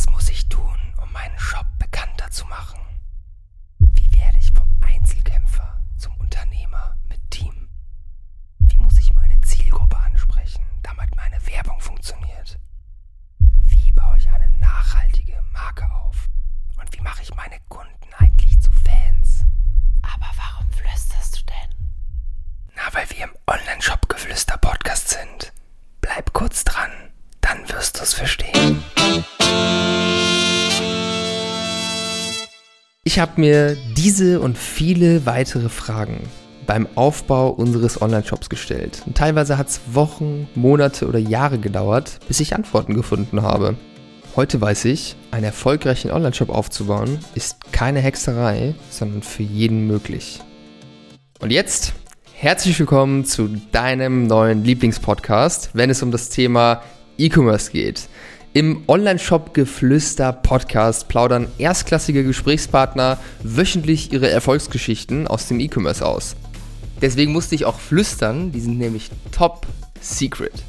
Was muss ich tun, um meinen Shop bekannter zu machen? Wie werde ich vom Einzelkämpfer zum Unternehmer mit Team? Wie muss ich meine Zielgruppe ansprechen, damit meine Werbung funktioniert? Wie baue ich eine nachhaltige Marke auf? Und wie mache ich meine Kunden eigentlich zu Fans? Aber warum flüsterst du denn? Na, weil wir im Online-Shop-Geflüster-Podcast sind. Bleib kurz dran, dann wirst du's verstehen. Ich habe mir diese und viele weitere Fragen beim Aufbau unseres Online-Shops gestellt. Und teilweise hat es Wochen, Monate oder Jahre gedauert, bis ich Antworten gefunden habe. Heute weiß ich, einen erfolgreichen Online-Shop aufzubauen ist keine Hexerei, sondern für jeden möglich. Und jetzt herzlich willkommen zu deinem neuen Lieblingspodcast, wenn es um das Thema E-Commerce geht. Im Online-Shop Geflüster Podcast plaudern erstklassige Gesprächspartner wöchentlich ihre Erfolgsgeschichten aus dem E-Commerce aus. Deswegen musste ich auch flüstern, die sind nämlich top secret.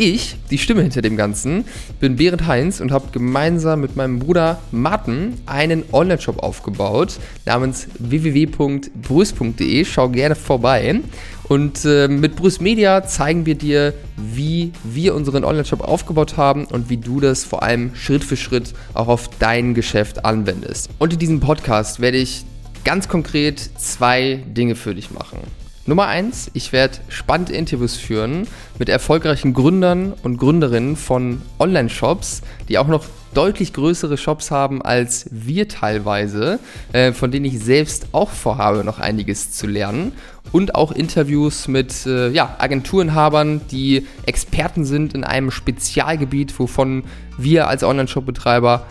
Ich, die Stimme hinter dem Ganzen, bin Berend Heinz und habe gemeinsam mit meinem Bruder Martin einen Online-Shop aufgebaut namens www.brüß.de. Schau gerne vorbei. Und äh, mit Brüß Media zeigen wir dir, wie wir unseren Online-Shop aufgebaut haben und wie du das vor allem Schritt für Schritt auch auf dein Geschäft anwendest. Und in diesem Podcast werde ich ganz konkret zwei Dinge für dich machen. Nummer eins, ich werde spannende Interviews führen mit erfolgreichen Gründern und Gründerinnen von Online-Shops, die auch noch deutlich größere Shops haben als wir teilweise, äh, von denen ich selbst auch vorhabe, noch einiges zu lernen. Und auch Interviews mit äh, ja, Agenturenhabern, die Experten sind in einem Spezialgebiet, wovon wir als Online-Shop-Betreiber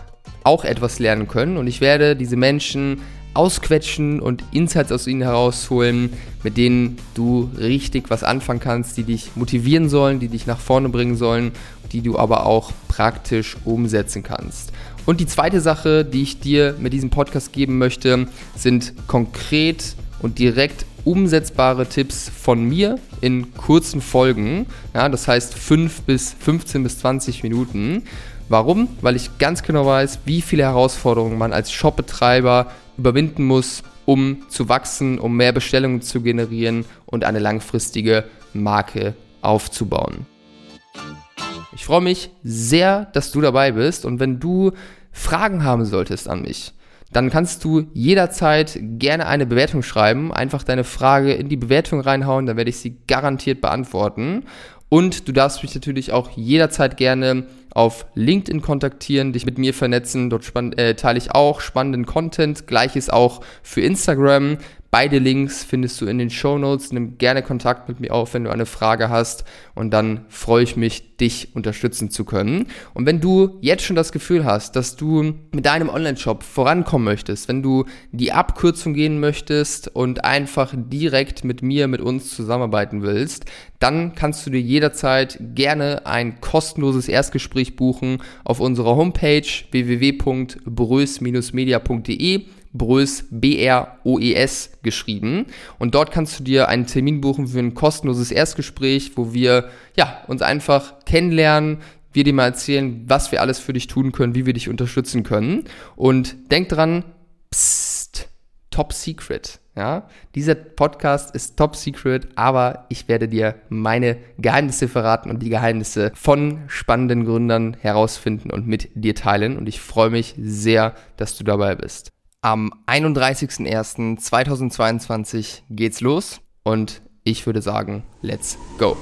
auch etwas lernen können. Und ich werde diese Menschen ausquetschen und Insights aus ihnen herausholen, mit denen du richtig was anfangen kannst, die dich motivieren sollen, die dich nach vorne bringen sollen, die du aber auch praktisch umsetzen kannst. Und die zweite Sache, die ich dir mit diesem Podcast geben möchte, sind konkret und direkt umsetzbare Tipps von mir in kurzen Folgen. Ja, das heißt 5 bis 15 bis 20 Minuten. Warum? Weil ich ganz genau weiß, wie viele Herausforderungen man als Shopbetreiber überwinden muss, um zu wachsen, um mehr Bestellungen zu generieren und eine langfristige Marke aufzubauen. Ich freue mich sehr, dass du dabei bist und wenn du Fragen haben solltest an mich, dann kannst du jederzeit gerne eine Bewertung schreiben, einfach deine Frage in die Bewertung reinhauen, dann werde ich sie garantiert beantworten. Und du darfst mich natürlich auch jederzeit gerne auf LinkedIn kontaktieren, dich mit mir vernetzen. Dort äh, teile ich auch spannenden Content. Gleiches auch für Instagram. Beide Links findest du in den Show Notes. Nimm gerne Kontakt mit mir auf, wenn du eine Frage hast. Und dann freue ich mich, dich unterstützen zu können. Und wenn du jetzt schon das Gefühl hast, dass du mit deinem Online-Shop vorankommen möchtest, wenn du die Abkürzung gehen möchtest und einfach direkt mit mir, mit uns zusammenarbeiten willst, dann kannst du dir jederzeit gerne ein kostenloses Erstgespräch buchen auf unserer Homepage www.brös-media.de Brös, B-R-O-E-S geschrieben. Und dort kannst du dir einen Termin buchen für ein kostenloses Erstgespräch, wo wir ja, uns einfach kennenlernen, wir dir mal erzählen, was wir alles für dich tun können, wie wir dich unterstützen können. Und denk dran, psst, top secret. Ja, dieser Podcast ist top secret, aber ich werde dir meine Geheimnisse verraten und die Geheimnisse von spannenden Gründern herausfinden und mit dir teilen. Und ich freue mich sehr, dass du dabei bist. Am 31.01.2022 geht's los und ich würde sagen, let's go.